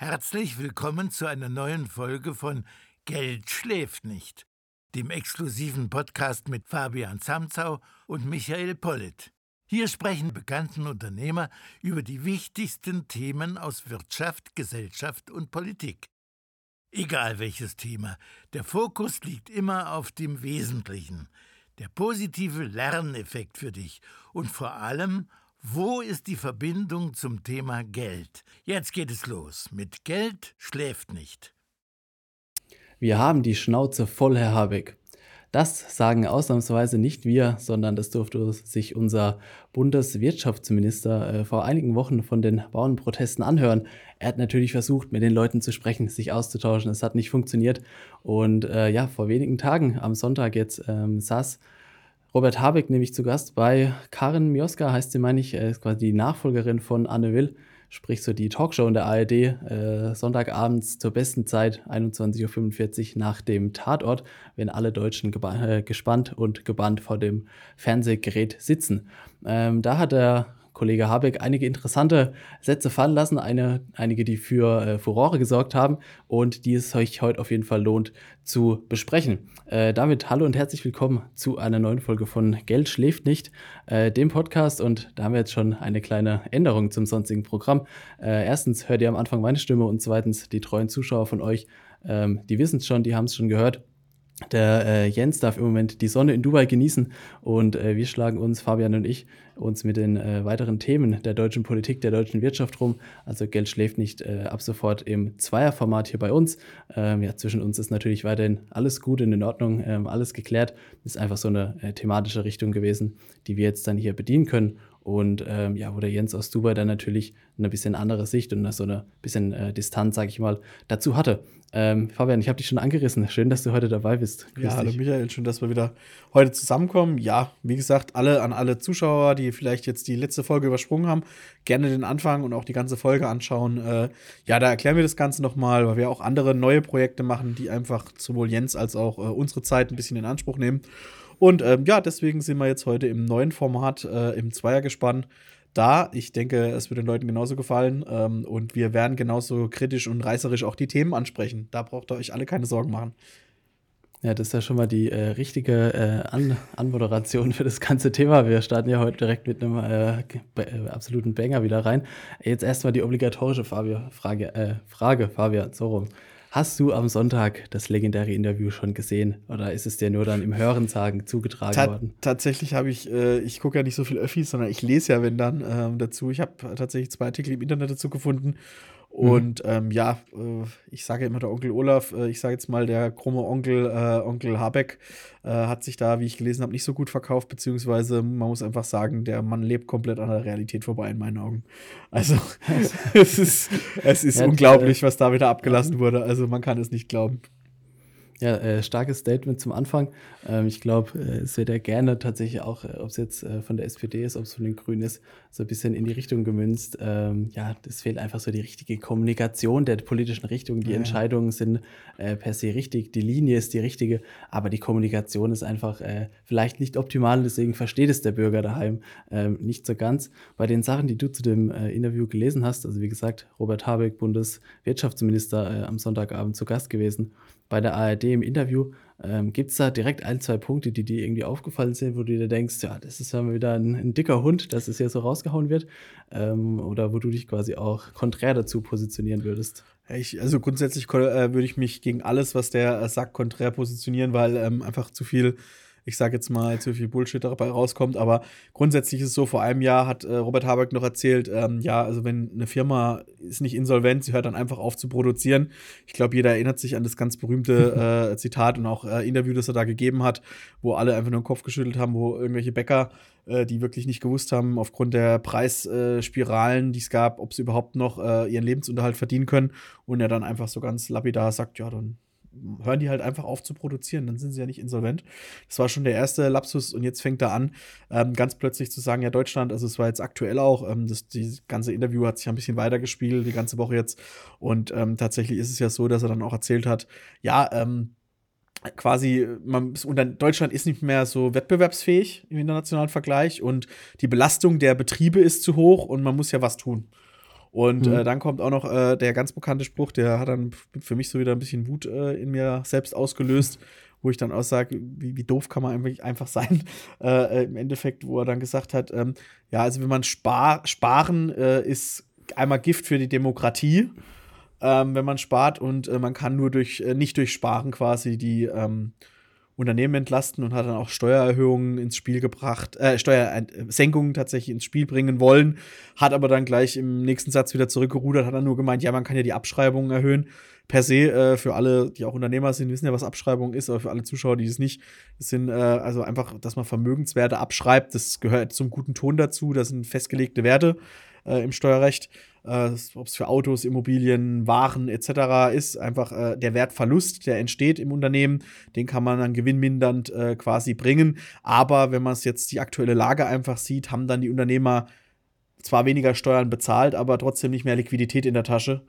Herzlich willkommen zu einer neuen Folge von Geld schläft nicht, dem exklusiven Podcast mit Fabian Samzau und Michael Pollitt. Hier sprechen bekannten Unternehmer über die wichtigsten Themen aus Wirtschaft, Gesellschaft und Politik. Egal welches Thema, der Fokus liegt immer auf dem Wesentlichen, der positive Lerneffekt für dich und vor allem wo ist die Verbindung zum Thema Geld? Jetzt geht es los. Mit Geld schläft nicht. Wir haben die Schnauze voll, Herr Habeck. Das sagen ausnahmsweise nicht wir, sondern das durfte sich unser Bundeswirtschaftsminister äh, vor einigen Wochen von den Bauernprotesten anhören. Er hat natürlich versucht, mit den Leuten zu sprechen, sich auszutauschen. Es hat nicht funktioniert. Und äh, ja, vor wenigen Tagen, am Sonntag jetzt, ähm, saß Robert Habeck nämlich zu Gast bei Karin Mioska, heißt sie, meine ich, ist quasi die Nachfolgerin von Anne Will, sprich so die Talkshow in der ARD, äh, Sonntagabends zur besten Zeit, 21.45 Uhr nach dem Tatort, wenn alle Deutschen äh, gespannt und gebannt vor dem Fernsehgerät sitzen. Ähm, da hat er Kollege Habeck einige interessante Sätze fallen lassen, eine, einige, die für äh, Furore gesorgt haben und die es euch heute auf jeden Fall lohnt zu besprechen. Äh, damit hallo und herzlich willkommen zu einer neuen Folge von Geld schläft nicht, äh, dem Podcast und da haben wir jetzt schon eine kleine Änderung zum sonstigen Programm. Äh, erstens hört ihr am Anfang meine Stimme und zweitens die treuen Zuschauer von euch, ähm, die wissen es schon, die haben es schon gehört. Der äh, Jens darf im Moment die Sonne in Dubai genießen und äh, wir schlagen uns, Fabian und ich, uns mit den äh, weiteren Themen der deutschen Politik, der deutschen Wirtschaft rum. Also Geld schläft nicht äh, ab sofort im Zweierformat hier bei uns. Ähm, ja, zwischen uns ist natürlich weiterhin alles gut und in Ordnung, ähm, alles geklärt. Ist einfach so eine äh, thematische Richtung gewesen, die wir jetzt dann hier bedienen können. Und ähm, ja, wo der Jens aus Dubai dann natürlich eine bisschen andere Sicht und so eine bisschen äh, Distanz, sag ich mal, dazu hatte. Ähm, Fabian, ich habe dich schon angerissen. Schön, dass du heute dabei bist. Grüß ja, hallo Michael, schön, dass wir wieder heute zusammenkommen. Ja, wie gesagt, alle an alle Zuschauer, die vielleicht jetzt die letzte Folge übersprungen haben, gerne den Anfang und auch die ganze Folge anschauen. Äh, ja, da erklären wir das Ganze nochmal, weil wir auch andere neue Projekte machen, die einfach sowohl Jens als auch äh, unsere Zeit ein bisschen in Anspruch nehmen. Und ähm, ja, deswegen sind wir jetzt heute im neuen Format, äh, im Zweiergespann da. Ich denke, es wird den Leuten genauso gefallen. Ähm, und wir werden genauso kritisch und reißerisch auch die Themen ansprechen. Da braucht ihr euch alle keine Sorgen machen. Ja, das ist ja schon mal die äh, richtige äh, An Anmoderation für das ganze Thema. Wir starten ja heute direkt mit einem äh, äh absoluten Banger wieder rein. Jetzt erstmal die obligatorische Fabio Frage, äh, Frage, Fabian, so rum. Hast du am Sonntag das legendäre Interview schon gesehen oder ist es dir nur dann im Hörensagen zugetragen Ta worden? Tatsächlich habe ich, äh, ich gucke ja nicht so viel Öffis, sondern ich lese ja, wenn dann, ähm, dazu. Ich habe tatsächlich zwei Artikel im Internet dazu gefunden. Und mhm. ähm, ja, äh, ich sage immer der Onkel Olaf, äh, ich sage jetzt mal der krumme Onkel, äh, Onkel Habeck, äh, hat sich da, wie ich gelesen habe, nicht so gut verkauft, beziehungsweise man muss einfach sagen, der Mann lebt komplett an der Realität vorbei in meinen Augen. Also es ist, es ist ja, unglaublich, äh, was da wieder abgelassen wurde. Also man kann es nicht glauben. Ja, äh, starkes Statement zum Anfang. Ähm, ich glaube, äh, es wird ja gerne tatsächlich auch, äh, ob es jetzt äh, von der SPD ist, ob es von den Grünen ist, so ein bisschen in die Richtung gemünzt. Ähm, ja, es fehlt einfach so die richtige Kommunikation der politischen Richtung. Die ja. Entscheidungen sind äh, per se richtig, die Linie ist die richtige, aber die Kommunikation ist einfach äh, vielleicht nicht optimal. Deswegen versteht es der Bürger daheim ähm, nicht so ganz. Bei den Sachen, die du zu dem Interview gelesen hast, also wie gesagt, Robert Habeck, Bundeswirtschaftsminister, am Sonntagabend zu Gast gewesen bei der ARD im Interview. Ähm, Gibt es da direkt ein, zwei Punkte, die dir irgendwie aufgefallen sind, wo du dir denkst, ja, das ist ja mal wieder ein, ein dicker Hund, dass es hier so rausgehauen wird? Ähm, oder wo du dich quasi auch konträr dazu positionieren würdest? Ich, also grundsätzlich äh, würde ich mich gegen alles, was der äh, sagt, konträr positionieren, weil ähm, einfach zu viel ich sage jetzt mal, zu viel Bullshit dabei rauskommt. Aber grundsätzlich ist es so, vor einem Jahr hat äh, Robert Habeck noch erzählt, ähm, ja, also wenn eine Firma ist nicht insolvent, sie hört dann einfach auf zu produzieren. Ich glaube, jeder erinnert sich an das ganz berühmte äh, Zitat und auch äh, Interview, das er da gegeben hat, wo alle einfach nur den Kopf geschüttelt haben, wo irgendwelche Bäcker äh, die wirklich nicht gewusst haben, aufgrund der Preisspiralen, die es gab, ob sie überhaupt noch äh, ihren Lebensunterhalt verdienen können. Und er dann einfach so ganz lapidar sagt, ja, dann hören die halt einfach auf zu produzieren, dann sind sie ja nicht insolvent. Das war schon der erste Lapsus und jetzt fängt er an, ähm, ganz plötzlich zu sagen, ja, Deutschland, also es war jetzt aktuell auch, ähm, das die ganze Interview hat sich ein bisschen weitergespielt, die ganze Woche jetzt. Und ähm, tatsächlich ist es ja so, dass er dann auch erzählt hat, ja, ähm, quasi, man, und Deutschland ist nicht mehr so wettbewerbsfähig im internationalen Vergleich und die Belastung der Betriebe ist zu hoch und man muss ja was tun. Und mhm. äh, dann kommt auch noch äh, der ganz bekannte Spruch, der hat dann für mich so wieder ein bisschen Wut äh, in mir selbst ausgelöst, wo ich dann auch sage, wie, wie, doof kann man einfach sein. Äh, äh, Im Endeffekt, wo er dann gesagt hat, ähm, ja, also wenn man spar sparen äh, ist einmal Gift für die Demokratie, ähm, wenn man spart und man kann nur durch, nicht durch Sparen quasi die ähm, Unternehmen entlasten und hat dann auch Steuererhöhungen ins Spiel gebracht, äh, Steuersenkungen tatsächlich ins Spiel bringen wollen, hat aber dann gleich im nächsten Satz wieder zurückgerudert, hat dann nur gemeint, ja, man kann ja die Abschreibungen erhöhen. Per se, äh, für alle, die auch Unternehmer sind, wissen ja, was Abschreibung ist, aber für alle Zuschauer, die es nicht, sind äh, also einfach, dass man Vermögenswerte abschreibt, das gehört zum guten Ton dazu, das sind festgelegte Werte äh, im Steuerrecht äh, ob es für Autos, Immobilien, Waren etc. ist, einfach äh, der Wertverlust, der entsteht im Unternehmen, den kann man dann gewinnmindernd äh, quasi bringen. Aber wenn man es jetzt die aktuelle Lage einfach sieht, haben dann die Unternehmer zwar weniger Steuern bezahlt, aber trotzdem nicht mehr Liquidität in der Tasche,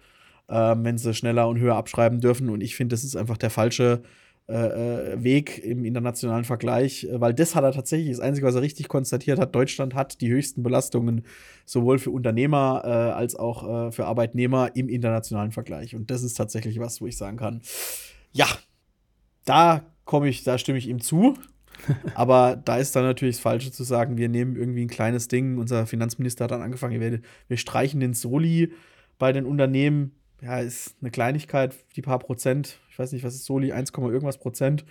ähm, wenn sie schneller und höher abschreiben dürfen. Und ich finde, das ist einfach der falsche äh, äh, Weg im internationalen Vergleich, äh, weil das hat er tatsächlich, das Einzige, was er richtig konstatiert hat, Deutschland hat die höchsten Belastungen sowohl für Unternehmer äh, als auch äh, für Arbeitnehmer im internationalen Vergleich. Und das ist tatsächlich was, wo ich sagen kann, ja, da komme ich, da stimme ich ihm zu. Aber da ist dann natürlich das Falsche zu sagen, wir nehmen irgendwie ein kleines Ding. Unser Finanzminister hat dann angefangen, wir, wir streichen den Soli bei den Unternehmen. Ja, ist eine Kleinigkeit, die paar Prozent ich weiß nicht, was ist Soli, 1, irgendwas Prozent.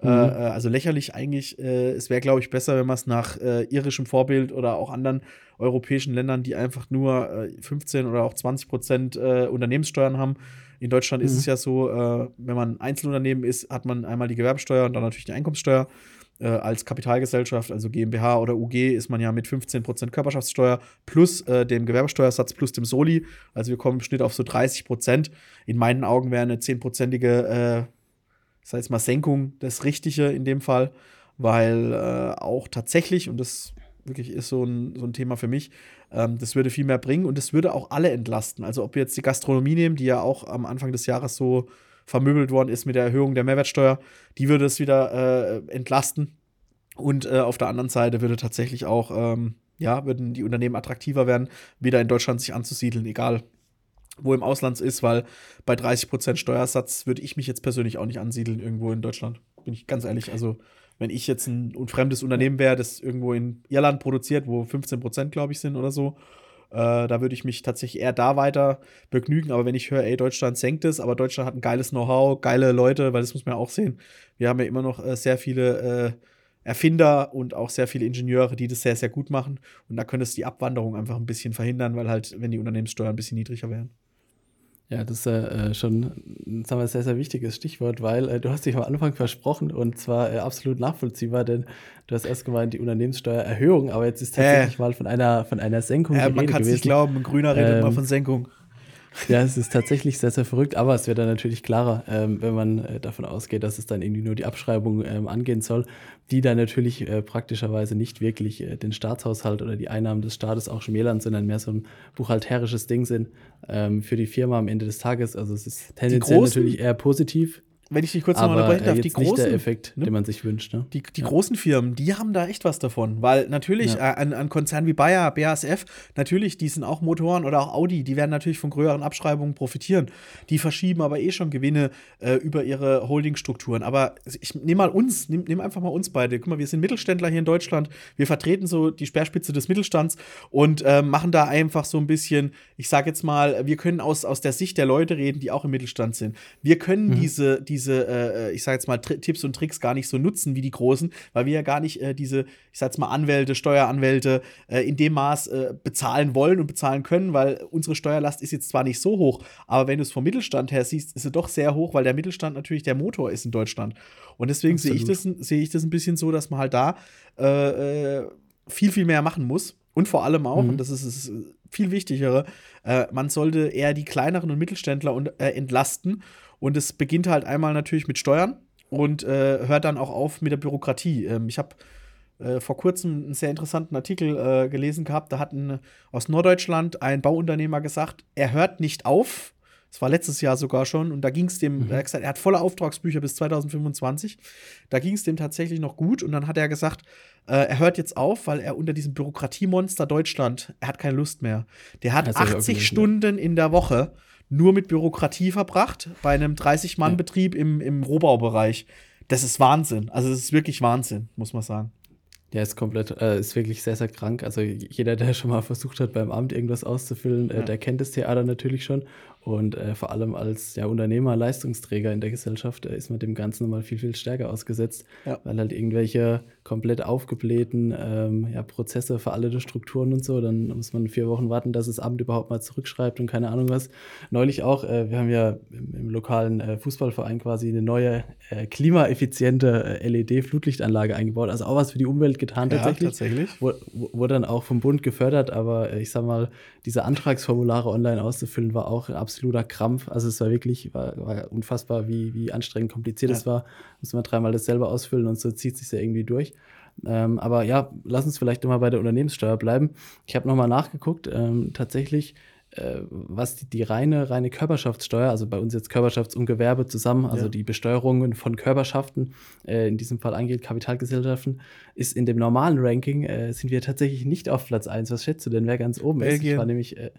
Äh, mhm. Äh, also lächerlich eigentlich. Äh, es wäre, glaube ich, besser, wenn man es nach äh, irischem Vorbild oder auch anderen europäischen Ländern, die einfach nur 15 äh, oder auch 20 Prozent äh, Unternehmenssteuern haben. In Deutschland mhm. ist es ja so, wenn man Einzelunternehmen ist, hat man einmal die Gewerbesteuer und dann natürlich die Einkommenssteuer. Als Kapitalgesellschaft, also GmbH oder UG, ist man ja mit 15% Körperschaftssteuer plus dem Gewerbesteuersatz plus dem Soli. Also wir kommen im Schnitt auf so 30%. In meinen Augen wäre eine 10%ige das heißt mal Senkung das Richtige in dem Fall, weil äh, auch tatsächlich, und das wirklich ist so ein, so ein Thema für mich, ähm, das würde viel mehr bringen und das würde auch alle entlasten. Also ob wir jetzt die Gastronomie nehmen, die ja auch am Anfang des Jahres so vermöbelt worden ist mit der Erhöhung der Mehrwertsteuer, die würde es wieder äh, entlasten. Und äh, auf der anderen Seite würde tatsächlich auch, ähm, ja, würden die Unternehmen attraktiver werden, wieder in Deutschland sich anzusiedeln, egal wo im Ausland ist, weil bei 30% Steuersatz würde ich mich jetzt persönlich auch nicht ansiedeln irgendwo in Deutschland. Bin ich ganz ehrlich. Also, wenn ich jetzt ein, ein fremdes Unternehmen wäre, das irgendwo in Irland produziert, wo 15% glaube ich sind oder so, äh, da würde ich mich tatsächlich eher da weiter begnügen. Aber wenn ich höre, ey, Deutschland senkt es, aber Deutschland hat ein geiles Know-how, geile Leute, weil das muss man ja auch sehen. Wir haben ja immer noch äh, sehr viele äh, Erfinder und auch sehr viele Ingenieure, die das sehr, sehr gut machen. Und da könnte es die Abwanderung einfach ein bisschen verhindern, weil halt, wenn die Unternehmenssteuern ein bisschen niedriger wären. Ja, das ist äh, schon sagen wir, ein sehr, sehr wichtiges Stichwort, weil äh, du hast dich am Anfang versprochen und zwar äh, absolut nachvollziehbar, denn du hast erst gemeint, die Unternehmenssteuererhöhung, aber jetzt ist tatsächlich mal von einer, von einer Senkung ja, Man kann es nicht glauben, ein Grüner redet ähm, immer von Senkung. Ja, es ist tatsächlich sehr, sehr verrückt, aber es wird dann natürlich klarer, ähm, wenn man äh, davon ausgeht, dass es dann irgendwie nur die Abschreibung ähm, angehen soll, die dann natürlich äh, praktischerweise nicht wirklich äh, den Staatshaushalt oder die Einnahmen des Staates auch schmälern, sondern mehr so ein buchhalterisches Ding sind ähm, für die Firma am Ende des Tages. Also es ist tendenziell natürlich eher positiv wenn ich dich kurz nochmal unterbrechen darf, die großen, nicht der Effekt, ne? den man sich wünscht. Ne? Die, die ja. großen Firmen, die haben da echt was davon, weil natürlich ja. äh, an, an Konzernen wie Bayer, BASF, natürlich, die sind auch Motoren oder auch Audi, die werden natürlich von größeren Abschreibungen profitieren. Die verschieben aber eh schon Gewinne äh, über ihre Holdingstrukturen. Aber ich nehme mal uns, nehme nehm einfach mal uns beide. Guck mal, wir sind Mittelständler hier in Deutschland, wir vertreten so die Speerspitze des Mittelstands und äh, machen da einfach so ein bisschen, ich sage jetzt mal, wir können aus, aus der Sicht der Leute reden, die auch im Mittelstand sind. Wir können mhm. diese, diese diese, äh, äh, ich sag jetzt mal, Tri Tipps und Tricks gar nicht so nutzen wie die Großen, weil wir ja gar nicht äh, diese, ich sag jetzt mal, Anwälte, Steueranwälte äh, in dem Maß äh, bezahlen wollen und bezahlen können, weil unsere Steuerlast ist jetzt zwar nicht so hoch, aber wenn du es vom Mittelstand her siehst, ist sie doch sehr hoch, weil der Mittelstand natürlich der Motor ist in Deutschland. Und deswegen sehe ich, das, seh ich das ein bisschen so, dass man halt da äh, viel, viel mehr machen muss. Und vor allem auch, mhm. und das ist das viel wichtigere, äh, man sollte eher die kleineren und Mittelständler und, äh, entlasten und es beginnt halt einmal natürlich mit Steuern und äh, hört dann auch auf mit der Bürokratie. Ähm, ich habe äh, vor kurzem einen sehr interessanten Artikel äh, gelesen gehabt. Da hat ein, aus Norddeutschland ein Bauunternehmer gesagt, er hört nicht auf, Das war letztes Jahr sogar schon. Und da ging es dem, mhm. er, hat gesagt, er hat volle Auftragsbücher bis 2025. Da ging es dem tatsächlich noch gut. Und dann hat er gesagt, äh, er hört jetzt auf, weil er unter diesem Bürokratiemonster Deutschland, er hat keine Lust mehr. Der hat 80 Stunden in der Woche nur mit Bürokratie verbracht, bei einem 30-Mann-Betrieb im, im Rohbaubereich. Das ist Wahnsinn. Also, das ist wirklich Wahnsinn, muss man sagen. Ja, ist komplett, äh, ist wirklich sehr, sehr krank. Also jeder, der schon mal versucht hat, beim Amt irgendwas auszufüllen, äh, ja. der kennt das Theater natürlich schon. Und äh, vor allem als ja, Unternehmer, Leistungsträger in der Gesellschaft äh, ist man dem Ganzen nochmal viel, viel stärker ausgesetzt, ja. weil halt irgendwelche komplett aufgeblähten ähm, ja, Prozesse, veraltete Strukturen und so, dann muss man vier Wochen warten, dass das Amt überhaupt mal zurückschreibt und keine Ahnung was. Neulich auch, äh, wir haben ja im, im lokalen äh, Fußballverein quasi eine neue äh, klimaeffiziente äh, LED-Flutlichtanlage eingebaut, also auch was für die Umwelt getan ja, tatsächlich. tatsächlich. Wurde wo dann auch vom Bund gefördert, aber ich sag mal, diese Antragsformulare online auszufüllen war auch absolut absoluter Krampf. Also es war wirklich, war, war unfassbar, wie, wie anstrengend kompliziert ja. es war. Muss man dreimal das selber ausfüllen und so zieht sich ja irgendwie durch. Ähm, aber ja, lass uns vielleicht nochmal bei der Unternehmenssteuer bleiben. Ich habe nochmal nachgeguckt. Ähm, tatsächlich, äh, was die, die, reine, reine Körperschaftssteuer, also bei uns jetzt Körperschafts- und Gewerbe zusammen, also ja. die Besteuerungen von Körperschaften, äh, in diesem Fall angeht Kapitalgesellschaften, ist in dem normalen Ranking, äh, sind wir tatsächlich nicht auf Platz 1. Was schätzt du denn, wer ganz oben Belgien. ist? Ich war nämlich äh,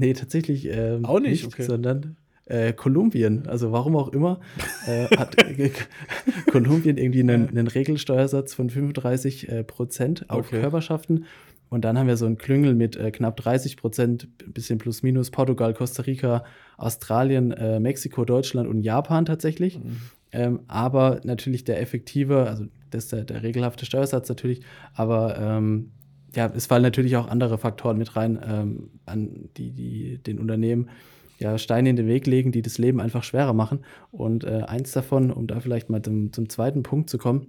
Nee, tatsächlich ähm, auch nicht, nicht okay. sondern äh, Kolumbien, also warum auch immer, äh, hat Kolumbien irgendwie einen, einen, Regelsteuersatz von 35 äh, Prozent auf okay. Körperschaften. Und dann haben wir so einen Klüngel mit äh, knapp 30 Prozent, bisschen plus minus, Portugal, Costa Rica, Australien, äh, Mexiko, Deutschland und Japan tatsächlich. Mhm. Ähm, aber natürlich der effektive, also das ist der, der regelhafte Steuersatz natürlich, aber ähm, ja, es fallen natürlich auch andere Faktoren mit rein, ähm, an die, die den Unternehmen ja, Steine in den Weg legen, die das Leben einfach schwerer machen. Und äh, eins davon, um da vielleicht mal zum, zum zweiten Punkt zu kommen,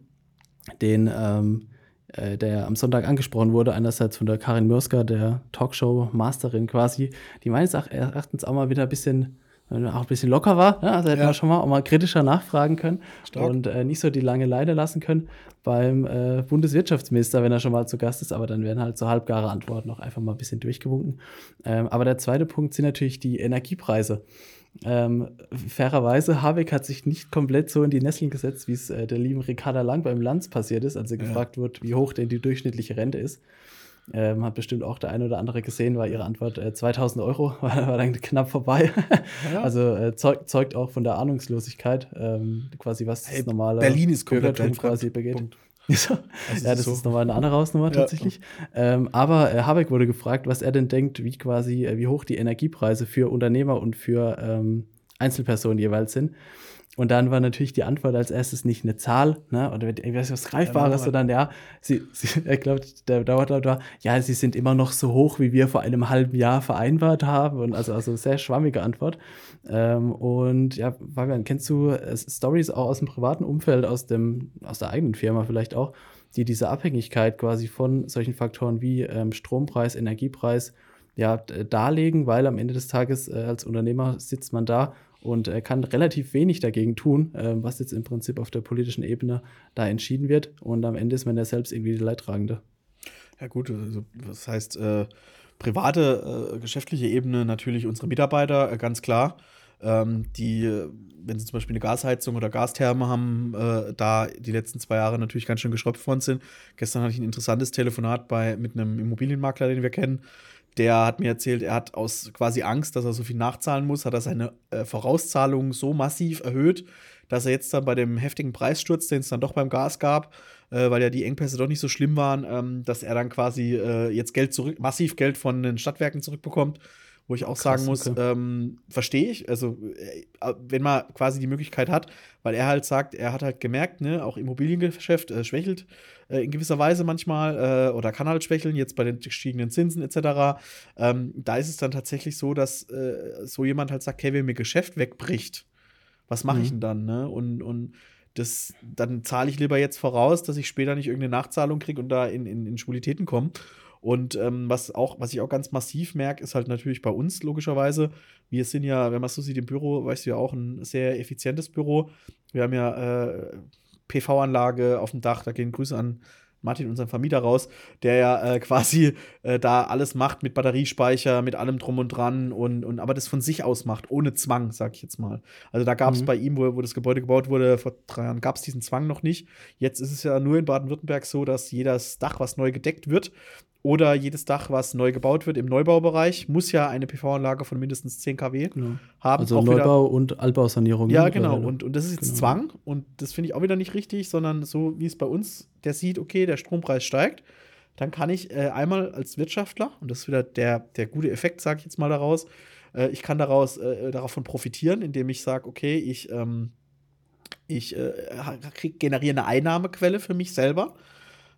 den ähm, äh, der am Sonntag angesprochen wurde, einerseits von der Karin Mürsker, der Talkshow-Masterin quasi, die meines Erachtens auch mal wieder ein bisschen auch ein bisschen locker war. Ja, also hätten ja. wir schon mal auch mal kritischer nachfragen können Stark. und äh, nicht so die lange Leine lassen können beim äh, Bundeswirtschaftsminister, wenn er schon mal zu Gast ist. Aber dann werden halt so halbgare Antworten noch einfach mal ein bisschen durchgewunken. Ähm, aber der zweite Punkt sind natürlich die Energiepreise. Ähm, fairerweise, Habeck hat sich nicht komplett so in die Nesseln gesetzt, wie es äh, der lieben Ricarda Lang beim Lanz passiert ist, als er ja. gefragt wird, wie hoch denn die durchschnittliche Rente ist. Ähm, hat bestimmt auch der eine oder andere gesehen, war ihre Antwort äh, 2000 Euro, war, war, dann knapp vorbei. Ja. also äh, zeug, zeugt auch von der Ahnungslosigkeit, ähm, quasi was hey, das normale Berlin ist Bürgertum quasi begeht. So. ja, das so. ist nochmal eine andere Hausnummer ja. tatsächlich. Ähm, aber äh, Habeck wurde gefragt, was er denn denkt, wie quasi, äh, wie hoch die Energiepreise für Unternehmer und für ähm, Einzelpersonen jeweils sind. Und dann war natürlich die Antwort als erstes nicht eine Zahl, ne, oder was Greifbares, sondern ja, sie, sie er glaubt, der Dauerlaut war, ja, sie sind immer noch so hoch, wie wir vor einem halben Jahr vereinbart haben. Und also, also sehr schwammige Antwort. Ähm, und ja, Fabian, kennst du äh, Stories auch aus dem privaten Umfeld, aus dem, aus der eigenen Firma vielleicht auch, die diese Abhängigkeit quasi von solchen Faktoren wie ähm, Strompreis, Energiepreis ja, darlegen, weil am Ende des Tages äh, als Unternehmer sitzt man da und er kann relativ wenig dagegen tun, äh, was jetzt im Prinzip auf der politischen Ebene da entschieden wird. Und am Ende ist man ja selbst irgendwie die Leidtragende. Ja, gut, also, das heißt, äh, private, äh, geschäftliche Ebene natürlich unsere Mitarbeiter, äh, ganz klar. Ähm, die, wenn sie zum Beispiel eine Gasheizung oder Gastherme haben, äh, da die letzten zwei Jahre natürlich ganz schön geschröpft worden sind. Gestern hatte ich ein interessantes Telefonat bei, mit einem Immobilienmakler, den wir kennen, der hat mir erzählt, er hat aus quasi Angst, dass er so viel nachzahlen muss, hat er seine äh, Vorauszahlungen so massiv erhöht, dass er jetzt dann bei dem heftigen Preissturz, den es dann doch beim Gas gab, äh, weil ja die Engpässe doch nicht so schlimm waren, ähm, dass er dann quasi äh, jetzt Geld zurück, massiv Geld von den Stadtwerken zurückbekommt wo ich auch Krass, sagen muss, okay. ähm, verstehe ich, also äh, wenn man quasi die Möglichkeit hat, weil er halt sagt, er hat halt gemerkt, ne, auch Immobiliengeschäft äh, schwächelt äh, in gewisser Weise manchmal äh, oder kann halt schwächeln, jetzt bei den gestiegenen Zinsen etc. Ähm, da ist es dann tatsächlich so, dass äh, so jemand halt sagt, hey, wenn mir Geschäft wegbricht, was mache mhm. ich denn dann, ne? Und, und das, dann zahle ich lieber jetzt voraus, dass ich später nicht irgendeine Nachzahlung kriege und da in, in, in Schwulitäten komme. Und ähm, was, auch, was ich auch ganz massiv merke, ist halt natürlich bei uns logischerweise. Wir sind ja, wenn man so sieht, im Büro, weißt du ja auch, ein sehr effizientes Büro. Wir haben ja äh, PV-Anlage auf dem Dach, da gehen Grüße an Martin, unseren Vermieter, raus, der ja äh, quasi äh, da alles macht mit Batteriespeicher, mit allem drum und dran und, und aber das von sich aus macht, ohne Zwang, sag ich jetzt mal. Also da gab es mhm. bei ihm, wo, wo das Gebäude gebaut wurde, vor drei Jahren gab es diesen Zwang noch nicht. Jetzt ist es ja nur in Baden-Württemberg so, dass jedes Dach, was neu gedeckt wird, oder jedes Dach, was neu gebaut wird im Neubaubereich, muss ja eine PV-Anlage von mindestens 10 kW genau. haben. Also Neubau und Altbausanierung. Ja, genau. Und, und das ist jetzt genau. Zwang. Und das finde ich auch wieder nicht richtig, sondern so wie es bei uns, der sieht, okay, der Strompreis steigt. Dann kann ich äh, einmal als Wirtschaftler, und das ist wieder der, der gute Effekt, sage ich jetzt mal daraus, äh, ich kann daraus äh, davon profitieren, indem ich sage, okay, ich, ähm, ich äh, krieg, generiere eine Einnahmequelle für mich selber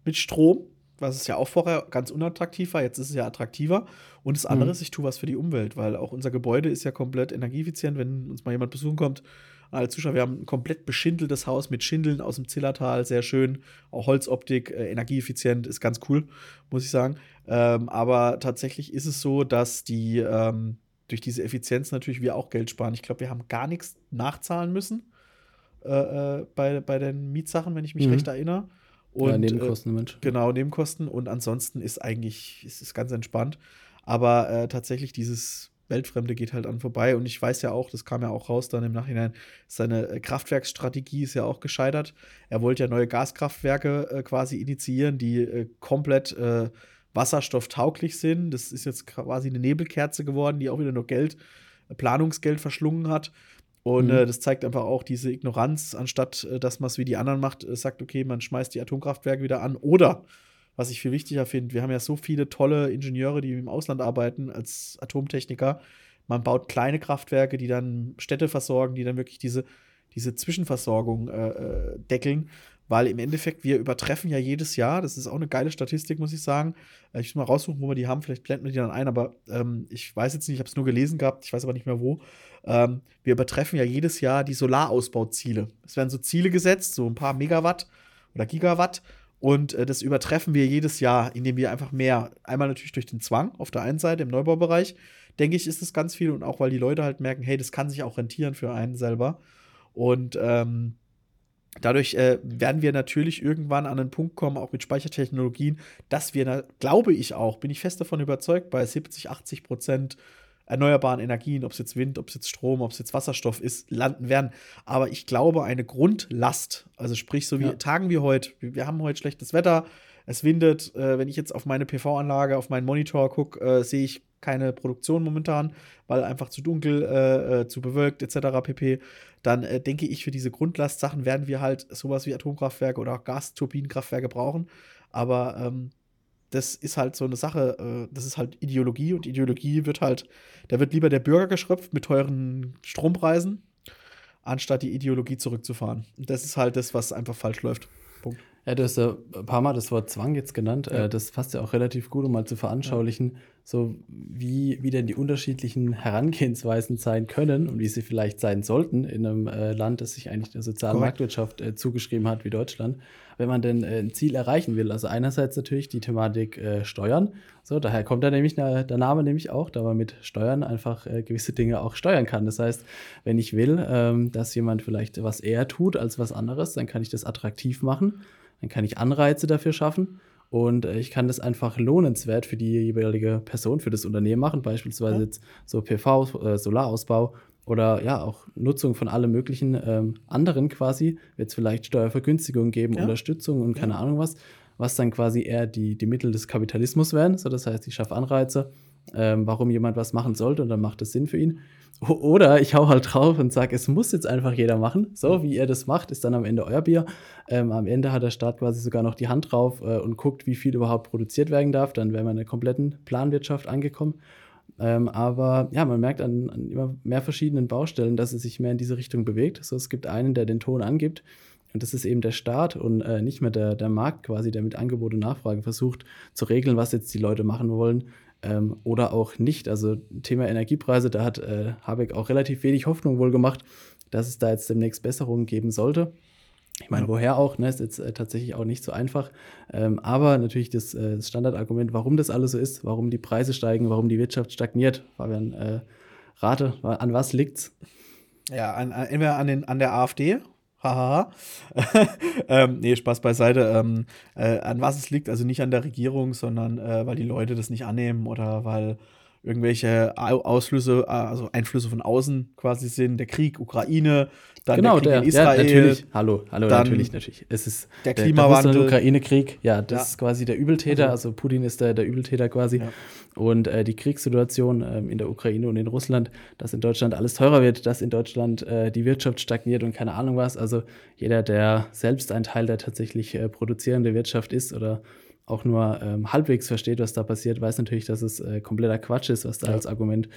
mit Strom was es ja auch vorher ganz unattraktiv war, jetzt ist es ja attraktiver. Und das andere mhm. ist, ich tue was für die Umwelt, weil auch unser Gebäude ist ja komplett energieeffizient, wenn uns mal jemand besuchen kommt. Alle Zuschauer, wir haben ein komplett beschindeltes Haus mit Schindeln aus dem Zillertal, sehr schön, auch Holzoptik, äh, energieeffizient, ist ganz cool, muss ich sagen. Ähm, aber tatsächlich ist es so, dass die ähm, durch diese Effizienz natürlich wir auch Geld sparen. Ich glaube, wir haben gar nichts nachzahlen müssen äh, äh, bei, bei den Mietsachen, wenn ich mich mhm. recht erinnere. Und, ja, Nebenkosten, äh, Mensch. Genau, Nebenkosten. Und ansonsten ist eigentlich, ist es ganz entspannt. Aber äh, tatsächlich dieses Weltfremde geht halt an vorbei. Und ich weiß ja auch, das kam ja auch raus dann im Nachhinein, seine äh, Kraftwerksstrategie ist ja auch gescheitert. Er wollte ja neue Gaskraftwerke äh, quasi initiieren, die äh, komplett wasserstofftauglich sind. Das ist jetzt quasi eine Nebelkerze geworden, die auch wieder nur Geld, Planungsgeld verschlungen hat. Und mhm. äh, das zeigt einfach auch diese Ignoranz, anstatt äh, dass man es wie die anderen macht, äh, sagt, okay, man schmeißt die Atomkraftwerke wieder an. Oder, was ich viel wichtiger finde, wir haben ja so viele tolle Ingenieure, die im Ausland arbeiten als Atomtechniker. Man baut kleine Kraftwerke, die dann Städte versorgen, die dann wirklich diese, diese Zwischenversorgung äh, äh, deckeln. Weil im Endeffekt, wir übertreffen ja jedes Jahr, das ist auch eine geile Statistik, muss ich sagen. Ich muss mal raussuchen, wo wir die haben, vielleicht blenden wir die dann ein, aber ähm, ich weiß jetzt nicht, ich habe es nur gelesen gehabt, ich weiß aber nicht mehr wo. Ähm, wir übertreffen ja jedes Jahr die Solarausbauziele. Es werden so Ziele gesetzt, so ein paar Megawatt oder Gigawatt. Und äh, das übertreffen wir jedes Jahr, indem wir einfach mehr, einmal natürlich durch den Zwang auf der einen Seite im Neubaubereich, denke ich, ist es ganz viel. Und auch weil die Leute halt merken, hey, das kann sich auch rentieren für einen selber. Und ähm, Dadurch äh, werden wir natürlich irgendwann an einen Punkt kommen, auch mit Speichertechnologien, dass wir, glaube ich auch, bin ich fest davon überzeugt, bei 70, 80 Prozent erneuerbaren Energien, ob es jetzt Wind, ob es jetzt Strom, ob es jetzt Wasserstoff ist, landen werden. Aber ich glaube, eine Grundlast, also sprich, so wie ja. Tagen wie heute, wir haben heute schlechtes Wetter, es windet, äh, wenn ich jetzt auf meine PV-Anlage, auf meinen Monitor gucke, äh, sehe ich keine Produktion momentan, weil einfach zu dunkel, äh, äh zu bewölkt etc. pp. Dann äh, denke ich, für diese Grundlastsachen werden wir halt sowas wie Atomkraftwerke oder auch Gasturbinenkraftwerke brauchen. Aber ähm, das ist halt so eine Sache, äh, das ist halt Ideologie und Ideologie wird halt, da wird lieber der Bürger geschröpft mit teuren Strompreisen, anstatt die Ideologie zurückzufahren. Und das ist halt das, was einfach falsch läuft. Punkt. Ja, du hast ja ein paar Mal das Wort Zwang jetzt genannt. Ja. Äh, das fasst ja auch relativ gut, um mal zu veranschaulichen, ja. So wie, wie denn die unterschiedlichen Herangehensweisen sein können und wie sie vielleicht sein sollten in einem äh, Land, das sich eigentlich der sozialen Correct. Marktwirtschaft äh, zugeschrieben hat wie Deutschland, wenn man denn äh, ein Ziel erreichen will. Also einerseits natürlich die Thematik äh, Steuern. So, daher kommt da nämlich der, der, Name nämlich auch, da man mit Steuern einfach äh, gewisse Dinge auch steuern kann. Das heißt, wenn ich will, ähm, dass jemand vielleicht was eher tut als was anderes, dann kann ich das attraktiv machen dann kann ich Anreize dafür schaffen und äh, ich kann das einfach lohnenswert für die jeweilige Person, für das Unternehmen machen, beispielsweise ja. jetzt so PV, äh, Solarausbau oder ja auch Nutzung von allem möglichen ähm, anderen quasi, wird es vielleicht Steuervergünstigungen geben, ja. Unterstützung und keine ja. Ahnung was, was dann quasi eher die, die Mittel des Kapitalismus werden. So, das heißt, ich schaffe Anreize, ähm, warum jemand was machen sollte und dann macht es Sinn für ihn. Oder ich hau halt drauf und sage, es muss jetzt einfach jeder machen. So, wie ihr das macht, ist dann am Ende euer Bier. Ähm, am Ende hat der Staat quasi sogar noch die Hand drauf äh, und guckt, wie viel überhaupt produziert werden darf. Dann wären wir in der kompletten Planwirtschaft angekommen. Ähm, aber ja, man merkt an, an, immer mehr verschiedenen Baustellen, dass es sich mehr in diese Richtung bewegt. So, es gibt einen, der den Ton angibt. Und das ist eben der Staat und äh, nicht mehr der, der Markt quasi, der mit Angebot und Nachfrage versucht zu regeln, was jetzt die Leute machen wollen ähm, oder auch nicht. Also Thema Energiepreise, da hat äh, Habeck auch relativ wenig Hoffnung wohl gemacht, dass es da jetzt demnächst Besserungen geben sollte. Ich meine, ja. woher auch, ne, ist jetzt äh, tatsächlich auch nicht so einfach. Ähm, aber natürlich das, äh, das, Standardargument, warum das alles so ist, warum die Preise steigen, warum die Wirtschaft stagniert. Fabian, äh, rate, an was liegt's? Ja, an, an, entweder an, den, an der AfD, Haha. ähm, nee, Spaß beiseite. Ähm, äh, an was es liegt, also nicht an der Regierung, sondern äh, weil die Leute das nicht annehmen oder weil irgendwelche Auslöse, also Einflüsse von außen quasi sind, der Krieg, Ukraine, dann genau, der Krieg der, in Israel. Ja, natürlich. Hallo, hallo, natürlich, natürlich. Es ist der Klimawandel. Der, der Ukraine-Krieg, ja, das ja. ist quasi der Übeltäter, also, also Putin ist der, der Übeltäter quasi. Ja. Und äh, die Kriegssituation ähm, in der Ukraine und in Russland, dass in Deutschland alles teurer wird, dass in Deutschland äh, die Wirtschaft stagniert und keine Ahnung was. Also jeder, der selbst ein Teil der tatsächlich äh, produzierende Wirtschaft ist oder auch nur ähm, halbwegs versteht, was da passiert, weiß natürlich, dass es äh, kompletter Quatsch ist, was da ja. als Argument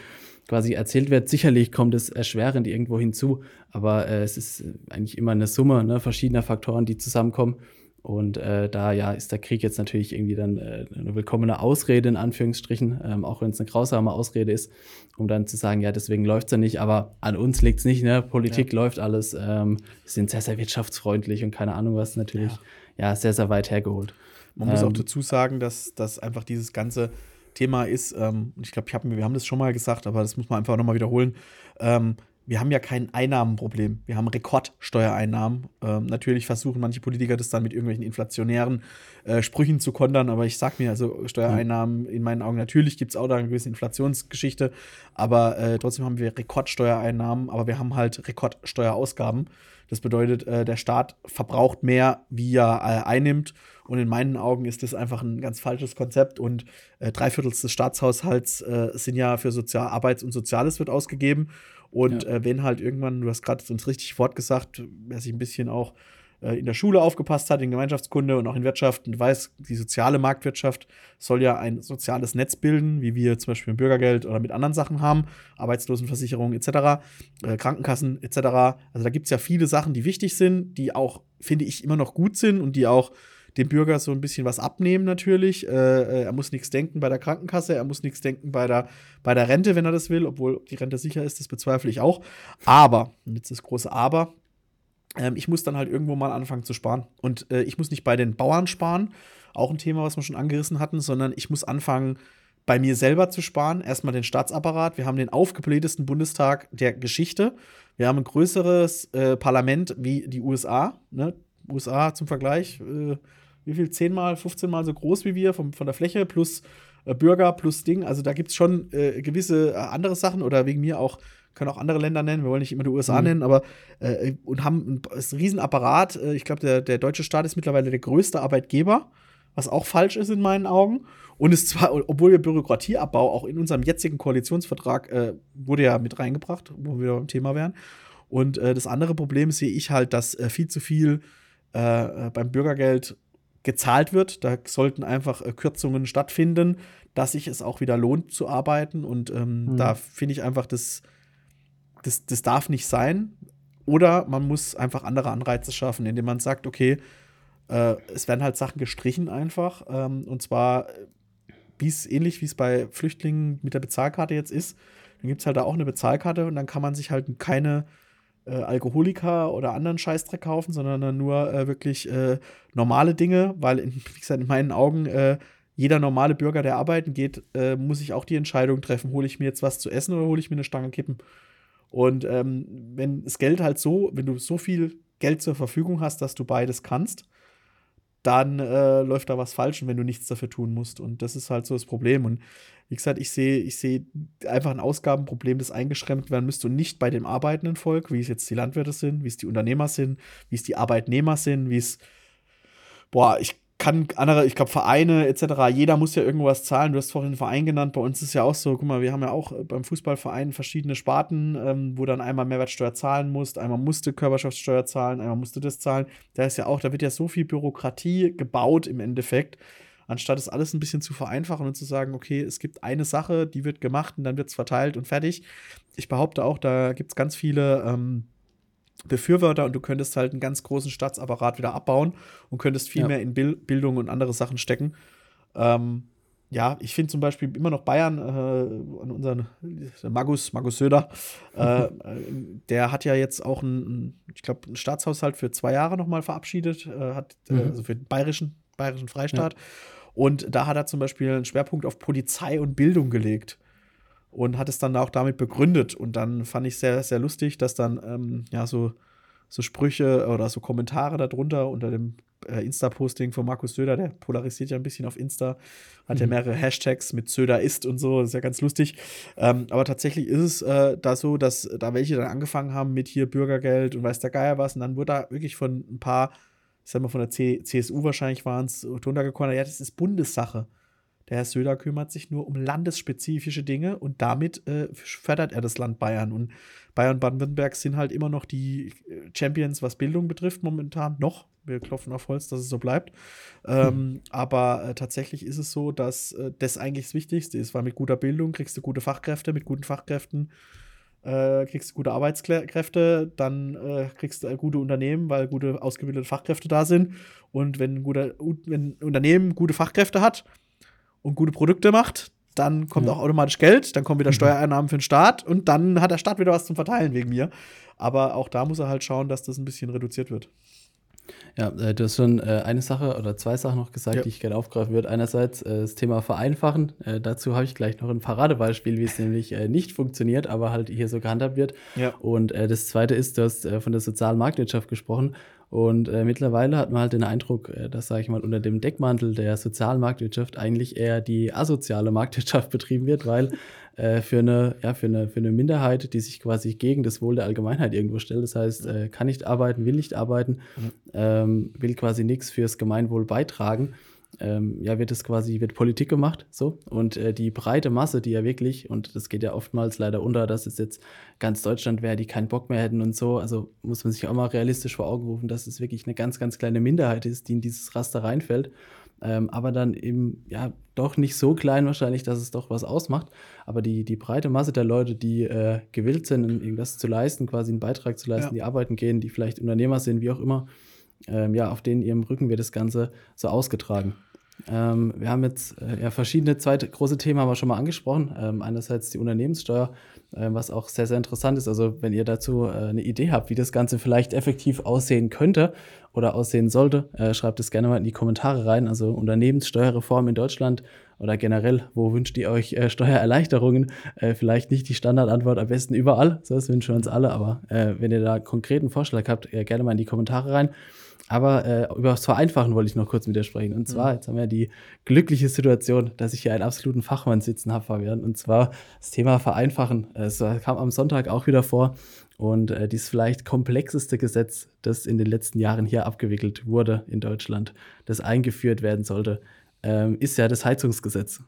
quasi erzählt wird. Sicherlich kommt es erschwerend irgendwo hinzu, aber äh, es ist eigentlich immer eine Summe ne, verschiedener Faktoren, die zusammenkommen. Und äh, da ja ist der Krieg jetzt natürlich irgendwie dann äh, eine willkommene Ausrede in Anführungsstrichen, ähm, auch wenn es eine grausame Ausrede ist, um dann zu sagen, ja, deswegen läuft es ja nicht, aber an uns liegt es nicht, ne? Politik ja. läuft alles, ähm, sind sehr, sehr wirtschaftsfreundlich und keine Ahnung was, natürlich ja, ja sehr, sehr weit hergeholt. Man ähm, muss auch ähm, dazu sagen, dass, dass einfach dieses ganze Thema ist, ähm, ich glaube, hab, wir haben das schon mal gesagt, aber das muss man einfach nochmal wiederholen. Ähm, wir haben ja kein Einnahmenproblem. Wir haben Rekordsteuereinnahmen. Ähm, natürlich versuchen manche Politiker das dann mit irgendwelchen inflationären äh, Sprüchen zu kontern, aber ich sag mir, also Steuereinnahmen in meinen Augen, natürlich gibt es auch da eine gewisse Inflationsgeschichte, aber äh, trotzdem haben wir Rekordsteuereinnahmen, aber wir haben halt Rekordsteuerausgaben. Das bedeutet, äh, der Staat verbraucht mehr, wie er äh, einnimmt. Und in meinen Augen ist das einfach ein ganz falsches Konzept. Und äh, drei Viertel des Staatshaushalts äh, sind ja für Sozial Arbeits- und Soziales wird ausgegeben. Und ja. äh, wenn halt irgendwann, du hast gerade uns richtig fortgesagt, wer sich ein bisschen auch äh, in der Schule aufgepasst hat, in Gemeinschaftskunde und auch in Wirtschaft und weiß, die soziale Marktwirtschaft soll ja ein soziales Netz bilden, wie wir zum Beispiel mit Bürgergeld oder mit anderen Sachen haben, Arbeitslosenversicherung etc., äh, Krankenkassen etc. Also da gibt es ja viele Sachen, die wichtig sind, die auch, finde ich, immer noch gut sind und die auch dem Bürger so ein bisschen was abnehmen natürlich. Äh, äh er muss nichts denken bei der Krankenkasse, er muss nichts denken bei der, bei der Rente, wenn er das will, obwohl die Rente sicher ist, das bezweifle ich auch. Aber, jetzt das große Aber, ähm, ich muss dann halt irgendwo mal anfangen zu sparen. Und äh, ich muss nicht bei den Bauern sparen, auch ein Thema, was wir schon angerissen hatten, sondern ich muss anfangen, bei mir selber zu sparen. Erstmal den Staatsapparat. Wir haben den aufgeblähtesten Bundestag der Geschichte. Wir haben ein größeres äh, Parlament wie die USA. Ne? USA zum Vergleich, äh, wie viel? Zehnmal, 15 Mal so groß wie wir vom, von der Fläche plus äh, Bürger plus Ding. Also da gibt es schon äh, gewisse äh, andere Sachen oder wegen mir auch können auch andere Länder nennen, wir wollen nicht immer die USA mhm. nennen, aber äh, und haben ein, ein Riesenapparat. Äh, ich glaube, der, der deutsche Staat ist mittlerweile der größte Arbeitgeber, was auch falsch ist in meinen Augen. Und es zwar, obwohl wir Bürokratieabbau auch in unserem jetzigen Koalitionsvertrag äh, wurde ja mit reingebracht, wo wir beim Thema wären. Und das andere Problem sehe ich halt, dass viel zu viel beim Bürgergeld gezahlt wird. Da sollten einfach Kürzungen stattfinden, dass sich es auch wieder lohnt zu arbeiten. Und ähm, mhm. da finde ich einfach, das das, das darf nicht sein. Oder man muss einfach andere Anreize schaffen, indem man sagt, okay, äh, es werden halt Sachen gestrichen einfach. Ähm, und zwar wie es ähnlich wie es bei Flüchtlingen mit der Bezahlkarte jetzt ist. Dann gibt es halt da auch eine Bezahlkarte und dann kann man sich halt keine äh, Alkoholiker oder anderen Scheißdreck kaufen, sondern dann nur äh, wirklich äh, normale Dinge, weil, in, wie gesagt, in meinen Augen äh, jeder normale Bürger, der arbeiten geht, äh, muss sich auch die Entscheidung treffen, hole ich mir jetzt was zu essen oder hole ich mir eine Stange Kippen. Und ähm, wenn das Geld halt so, wenn du so viel Geld zur Verfügung hast, dass du beides kannst, dann äh, läuft da was falsch, wenn du nichts dafür tun musst. Und das ist halt so das Problem. Und wie gesagt, ich sehe ich seh einfach ein Ausgabenproblem, das eingeschränkt werden müsste und nicht bei dem arbeitenden Volk, wie es jetzt die Landwirte sind, wie es die Unternehmer sind, wie es die Arbeitnehmer sind, wie es, boah, ich kann andere, ich glaube, Vereine etc., jeder muss ja irgendwas zahlen. Du hast vorhin einen Verein genannt, bei uns ist ja auch so, guck mal, wir haben ja auch äh, beim Fußballverein verschiedene Sparten, ähm, wo dann einmal Mehrwertsteuer zahlen musst, einmal musste Körperschaftssteuer zahlen, einmal musste das zahlen. Da ist ja auch, da wird ja so viel Bürokratie gebaut im Endeffekt, anstatt es alles ein bisschen zu vereinfachen und zu sagen, okay, es gibt eine Sache, die wird gemacht und dann wird es verteilt und fertig. Ich behaupte auch, da gibt es ganz viele ähm, Befürworter und du könntest halt einen ganz großen Staatsapparat wieder abbauen und könntest viel ja. mehr in Bil Bildung und andere Sachen stecken. Ähm, ja, ich finde zum Beispiel immer noch Bayern, äh, an unseren Magus, Magus Söder, äh, der hat ja jetzt auch einen, ich glaube, einen Staatshaushalt für zwei Jahre nochmal verabschiedet, äh, hat, äh, mhm. also für den bayerischen, bayerischen Freistaat. Ja. Und da hat er zum Beispiel einen Schwerpunkt auf Polizei und Bildung gelegt und hat es dann auch damit begründet. Und dann fand ich sehr, sehr lustig, dass dann ähm, ja so so Sprüche oder so Kommentare darunter unter dem äh, Insta-Posting von Markus Söder, der polarisiert ja ein bisschen auf Insta, hat mhm. ja mehrere Hashtags mit Söder ist und so, das ist ja ganz lustig. Ähm, aber tatsächlich ist es äh, da so, dass da welche dann angefangen haben mit hier Bürgergeld und weiß der Geier was und dann wurde da wirklich von ein paar, ich sag mal von der C CSU wahrscheinlich waren es, drunter gekommen, ja, das ist Bundessache. Der Herr Söder kümmert sich nur um landesspezifische Dinge und damit äh, fördert er das Land Bayern. Und Bayern und Baden-Württemberg sind halt immer noch die äh, Champions, was Bildung betrifft, momentan noch. Wir klopfen auf Holz, dass es so bleibt. Ähm, hm. Aber äh, tatsächlich ist es so, dass äh, das eigentlich das Wichtigste ist, weil mit guter Bildung kriegst du gute Fachkräfte, mit guten Fachkräften äh, kriegst du gute Arbeitskräfte, dann äh, kriegst du gute Unternehmen, weil gute ausgebildete Fachkräfte da sind. Und wenn ein, guter, wenn ein Unternehmen gute Fachkräfte hat, und gute Produkte macht, dann kommt ja. auch automatisch Geld, dann kommen wieder mhm. Steuereinnahmen für den Staat und dann hat der Staat wieder was zum Verteilen wegen mir. Aber auch da muss er halt schauen, dass das ein bisschen reduziert wird. Ja, äh, du hast schon äh, eine Sache oder zwei Sachen noch gesagt, ja. die ich gerne aufgreifen würde. Einerseits äh, das Thema Vereinfachen. Dazu habe ich gleich noch ein Paradebeispiel, wie es nämlich nicht funktioniert, aber halt hier so gehandhabt wird. Ja. Und das zweite ist, du hast von der sozialen Marktwirtschaft gesprochen. Und äh, mittlerweile hat man halt den Eindruck, äh, dass, sage ich mal, unter dem Deckmantel der sozialen Marktwirtschaft eigentlich eher die asoziale Marktwirtschaft betrieben wird, weil äh, für, eine, ja, für, eine, für eine Minderheit, die sich quasi gegen das Wohl der Allgemeinheit irgendwo stellt, das heißt, äh, kann nicht arbeiten, will nicht arbeiten, mhm. ähm, will quasi nichts fürs Gemeinwohl beitragen, ähm, ja, wird es quasi, wird Politik gemacht, so. Und äh, die breite Masse, die ja wirklich, und das geht ja oftmals leider unter, dass es jetzt ganz Deutschland wäre, die keinen Bock mehr hätten und so, also muss man sich auch mal realistisch vor Augen rufen, dass es wirklich eine ganz, ganz kleine Minderheit ist, die in dieses Raster reinfällt. Ähm, aber dann eben, ja, doch nicht so klein wahrscheinlich, dass es doch was ausmacht. Aber die, die breite Masse der Leute, die äh, gewillt sind, irgendwas zu leisten, quasi einen Beitrag zu leisten, ja. die arbeiten gehen, die vielleicht Unternehmer sind, wie auch immer, ähm, ja, auf denen ihrem Rücken wird das Ganze so ausgetragen. Ähm, wir haben jetzt äh, ja, verschiedene zweite große Themen haben wir schon mal angesprochen. Ähm, einerseits die Unternehmenssteuer, äh, was auch sehr, sehr interessant ist. Also wenn ihr dazu äh, eine Idee habt, wie das Ganze vielleicht effektiv aussehen könnte oder aussehen sollte, äh, schreibt es gerne mal in die Kommentare rein. Also Unternehmenssteuerreform in Deutschland oder generell, wo wünscht ihr euch äh, Steuererleichterungen? Äh, vielleicht nicht die Standardantwort, am besten überall, so das wünschen wir uns alle, aber wenn ihr da konkreten Vorschlag habt, gerne mal in die Kommentare rein. Aber äh, über das Vereinfachen wollte ich noch kurz mit dir sprechen. Und zwar, jetzt haben wir die glückliche Situation, dass ich hier einen absoluten Fachmann sitzen habe, Fabian. Und zwar das Thema Vereinfachen. Es kam am Sonntag auch wieder vor. Und äh, dieses vielleicht komplexeste Gesetz, das in den letzten Jahren hier abgewickelt wurde in Deutschland, das eingeführt werden sollte, ähm, ist ja das Heizungsgesetz.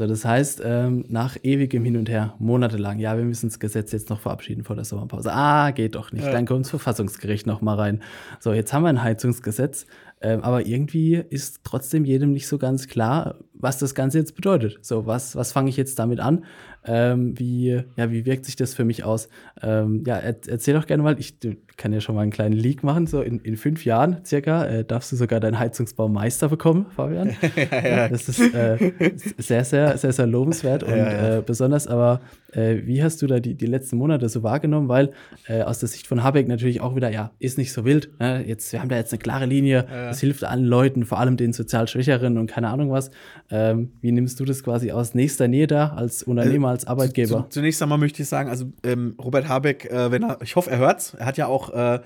So, das heißt, ähm, nach ewigem Hin und Her, monatelang, ja, wir müssen das Gesetz jetzt noch verabschieden vor der Sommerpause. Ah, geht doch nicht. Ja. Dann kommt das Verfassungsgericht noch mal rein. So, jetzt haben wir ein Heizungsgesetz, ähm, aber irgendwie ist trotzdem jedem nicht so ganz klar, was das Ganze jetzt bedeutet. So, was, was fange ich jetzt damit an? Ähm, wie, ja, wie wirkt sich das für mich aus? Ähm, ja, er, erzähl doch gerne mal, ich kann ja schon mal einen kleinen Leak machen. So in, in fünf Jahren circa äh, darfst du sogar deinen Heizungsbaumeister bekommen, Fabian. ja, ja. Das ist äh, sehr, sehr, sehr, sehr lobenswert und ja, äh, besonders aber, äh, wie hast du da die, die letzten Monate so wahrgenommen? Weil äh, aus der Sicht von Habeck natürlich auch wieder, ja, ist nicht so wild. Ne? Jetzt, wir haben da jetzt eine klare Linie. Das hilft allen Leuten, vor allem den sozial Schwächeren und keine Ahnung was. Ähm, wie nimmst du das quasi aus nächster Nähe da als Unternehmer, als Arbeitgeber? Zunächst einmal möchte ich sagen, also ähm, Robert Habeck, äh, wenn er, ich hoffe, er hört's. Er hat ja auch, äh,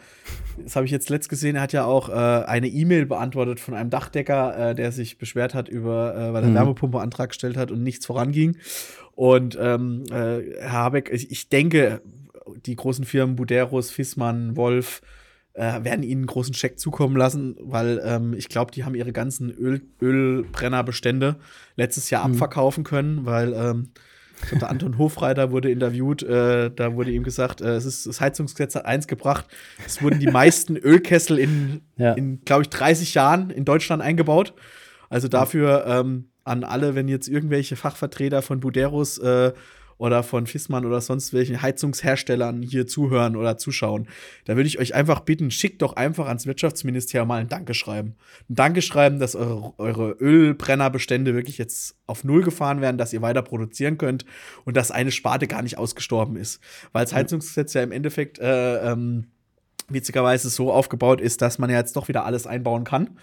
das habe ich jetzt letzt gesehen, er hat ja auch äh, eine E-Mail beantwortet von einem Dachdecker, äh, der sich beschwert hat über, äh, weil er mhm. Wärmepumpe-Antrag gestellt hat und nichts voranging. Und ähm, äh, Herr Habeck, ich, ich denke, die großen Firmen Buderus, Fissmann, Wolf, äh, werden ihnen einen großen Scheck zukommen lassen, weil ähm, ich glaube, die haben ihre ganzen Öl Ölbrennerbestände letztes Jahr mhm. abverkaufen können, weil ähm, der Anton Hofreiter wurde interviewt, äh, da wurde ihm gesagt, äh, es ist das Heizungsgesetz hat eins gebracht, es wurden die meisten Ölkessel in, ja. in glaube ich, 30 Jahren in Deutschland eingebaut. Also dafür ähm, an alle, wenn jetzt irgendwelche Fachvertreter von Buderus äh, oder von Fissmann oder sonst welchen Heizungsherstellern hier zuhören oder zuschauen, da würde ich euch einfach bitten, schickt doch einfach ans Wirtschaftsministerium mal ein Dankeschreiben. Ein Dankeschreiben, dass eure, eure Ölbrennerbestände wirklich jetzt auf Null gefahren werden, dass ihr weiter produzieren könnt und dass eine Sparte gar nicht ausgestorben ist. Weil das Heizungsgesetz ja im Endeffekt äh, ähm, witzigerweise so aufgebaut ist, dass man ja jetzt doch wieder alles einbauen kann.